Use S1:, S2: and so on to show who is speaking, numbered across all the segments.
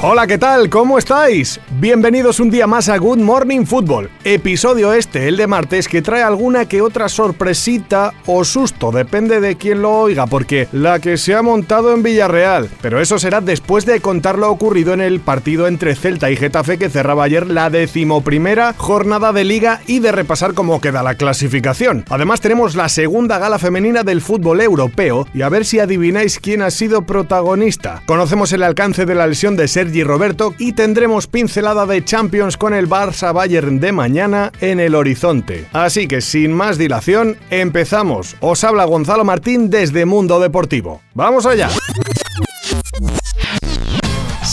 S1: Hola, ¿qué tal? ¿Cómo estáis? Bienvenidos un día más a Good Morning Football. Episodio este, el de martes, que trae alguna que otra sorpresita o susto, depende de quién lo oiga, porque la que se ha montado en Villarreal. Pero eso será después de contar lo ocurrido en el partido entre Celta y Getafe que cerraba ayer la decimoprimera jornada de liga y de repasar cómo queda la clasificación. Además tenemos la segunda gala femenina del fútbol europeo y a ver si adivináis quién ha sido protagonista. Conocemos el alcance de la lesión de Sergio Roberto y tendremos pincelada de Champions con el Barça Bayern de mañana en el horizonte. Así que sin más dilación, empezamos. Os habla Gonzalo Martín desde Mundo Deportivo. ¡Vamos allá!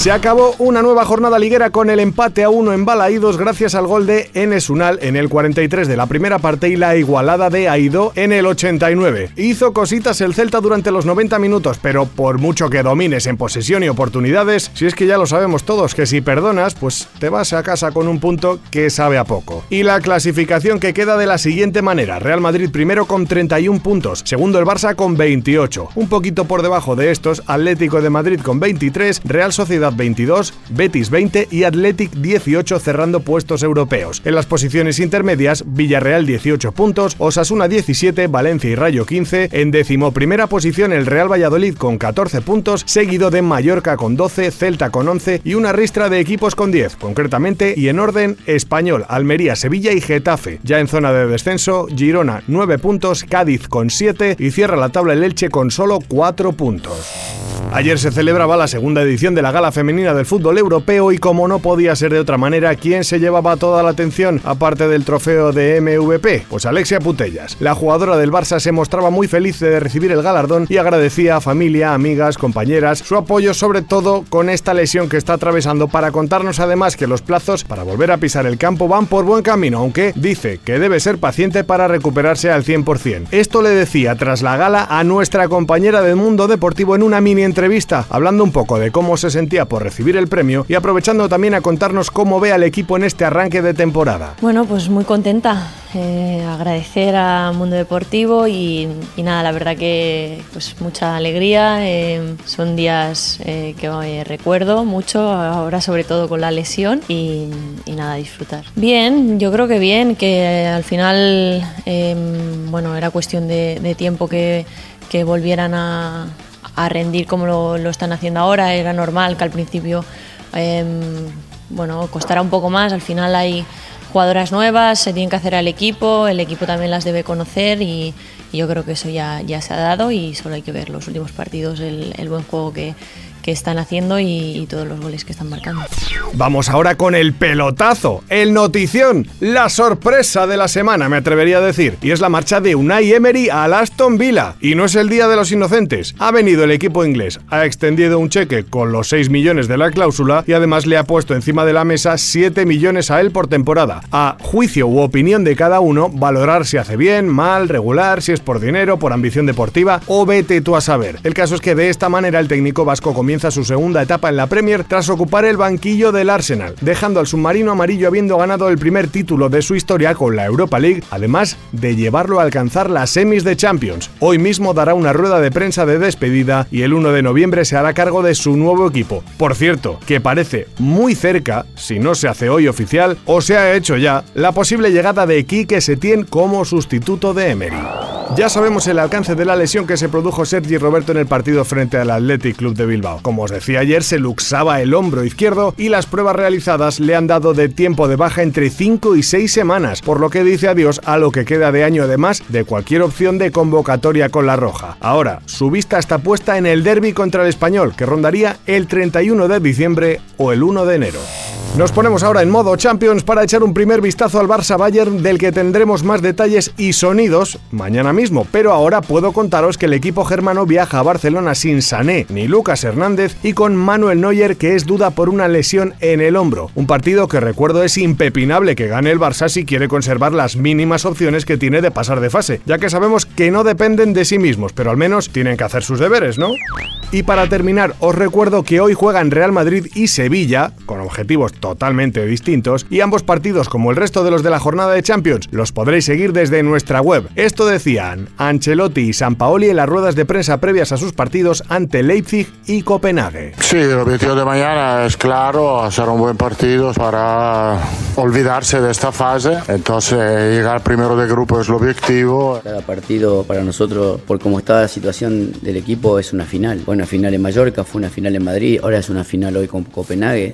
S1: Se acabó una nueva jornada liguera con el empate a uno en Balaídos gracias al gol de Enes Unal en el 43 de la primera parte y la igualada de Aido en el 89. Hizo cositas el Celta durante los 90 minutos, pero por mucho que domines en posesión y oportunidades, si es que ya lo sabemos todos que si perdonas, pues te vas a casa con un punto que sabe a poco. Y la clasificación que queda de la siguiente manera: Real Madrid primero con 31 puntos, segundo el Barça con 28. Un poquito por debajo de estos, Atlético de Madrid con 23, Real Sociedad 22, Betis 20 y Athletic 18 cerrando puestos europeos. En las posiciones intermedias, Villarreal 18 puntos, Osasuna 17, Valencia y Rayo 15, en décimo primera posición el Real Valladolid con 14 puntos, seguido de Mallorca con 12, Celta con 11 y una ristra de equipos con 10, concretamente y en orden Español, Almería, Sevilla y Getafe. Ya en zona de descenso, Girona 9 puntos, Cádiz con 7 y cierra la tabla el Elche con solo 4 puntos. Ayer se celebraba la segunda edición de la gala femenina del fútbol europeo y como no podía ser de otra manera, ¿quién se llevaba toda la atención aparte del trofeo de MVP? Pues Alexia Putellas. La jugadora del Barça se mostraba muy feliz de recibir el galardón y agradecía a familia, amigas, compañeras su apoyo sobre todo con esta lesión que está atravesando para contarnos además que los plazos para volver a pisar el campo van por buen camino, aunque dice que debe ser paciente para recuperarse al 100%. Esto le decía tras la gala a nuestra compañera del mundo deportivo en una mini entrevista hablando un poco de cómo se sentía por recibir el premio y aprovechando también a contarnos cómo ve al equipo en este arranque de temporada.
S2: Bueno, pues muy contenta. Eh, agradecer a Mundo Deportivo y, nada, la verdad que pues mucha alegría. Eh, son días eh, que recuerdo mucho, ahora sobre todo con la lesión y, nada, disfrutar. Bien, yo creo que bien, que al final, bueno, era cuestión de, tiempo que volvieran a, a rendir como lo, están haciendo ahora. Era normal que al principio em, bueno, costará un poco más. Al final hay jugadoras nuevas, se tienen que hacer al equipo, el equipo también las debe conocer y, yo creo que eso ya, ya se ha dado y solo hay que ver los últimos partidos, el buen juego que, que están haciendo y, todos los goles que están marcando.
S1: Vamos ahora con el pelotazo, el notición, la sorpresa de la semana, me atrevería a decir. Y es la marcha de Unai Emery al Aston Villa. Y no es el Día de los Inocentes. Ha venido el equipo inglés, ha extendido un cheque con los 6 millones de la cláusula y además le ha puesto encima de la mesa 7 millones a él por temporada. A juicio u opinión de cada uno, valorar si hace bien, mal, regular, si es por dinero, por ambición deportiva o vete tú a saber. El caso es que de esta manera el técnico vasco comienza su segunda etapa en la Premier tras ocupar el banquillo del Arsenal, dejando al submarino amarillo habiendo ganado el primer título de su historia con la Europa League, además de llevarlo a alcanzar las semis de Champions. Hoy mismo dará una rueda de prensa de despedida y el 1 de noviembre se hará cargo de su nuevo equipo. Por cierto, que parece muy cerca, si no se hace hoy oficial o se ha hecho ya, la posible llegada de Quique Setién como sustituto de Emery. Ya sabemos el alcance de la lesión que se produjo Sergi Roberto en el partido frente al Athletic Club de Bilbao. Como os decía ayer, se luxaba el hombro izquierdo y las pruebas realizadas le han dado de tiempo de baja entre 5 y 6 semanas, por lo que dice adiós a lo que queda de año además de cualquier opción de convocatoria con la roja. Ahora, su vista está puesta en el derby contra el español, que rondaría el 31 de diciembre o el 1 de enero. Nos ponemos ahora en modo Champions para echar un primer vistazo al Barça Bayern del que tendremos más detalles y sonidos mañana mismo, pero ahora puedo contaros que el equipo germano viaja a Barcelona sin Sané ni Lucas Hernández y con Manuel Neuer que es duda por una lesión en el hombro. Un partido que recuerdo es impepinable que gane el Barça si quiere conservar las mínimas opciones que tiene de pasar de fase, ya que sabemos que no dependen de sí mismos, pero al menos tienen que hacer sus deberes, ¿no? Y para terminar, os recuerdo que hoy juegan Real Madrid y Sevilla, con objetivos totalmente distintos, y ambos partidos, como el resto de los de la jornada de Champions, los podréis seguir desde nuestra web. Esto decían Ancelotti y Sampaoli en las ruedas de prensa previas a sus partidos ante Leipzig y Copenhague.
S3: Sí, el objetivo de mañana es claro, hacer un buen partido para olvidarse de esta fase. Entonces, llegar primero de grupo es el objetivo.
S4: Cada partido para nosotros, por cómo está la situación del equipo, es una final. Fue una final en Mallorca, fue una final en Madrid, ahora es una final hoy con Copenhague.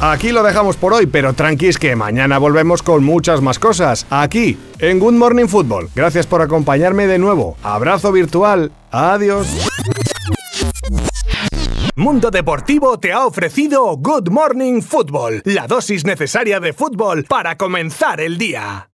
S1: Aquí lo dejamos por hoy, pero tranquis que mañana volvemos con muchas más cosas. Aquí, en Good Morning Football. Gracias por acompañarme de nuevo. Abrazo virtual. Adiós. Mundo Deportivo te ha ofrecido Good Morning Football, la dosis necesaria de fútbol para comenzar el día.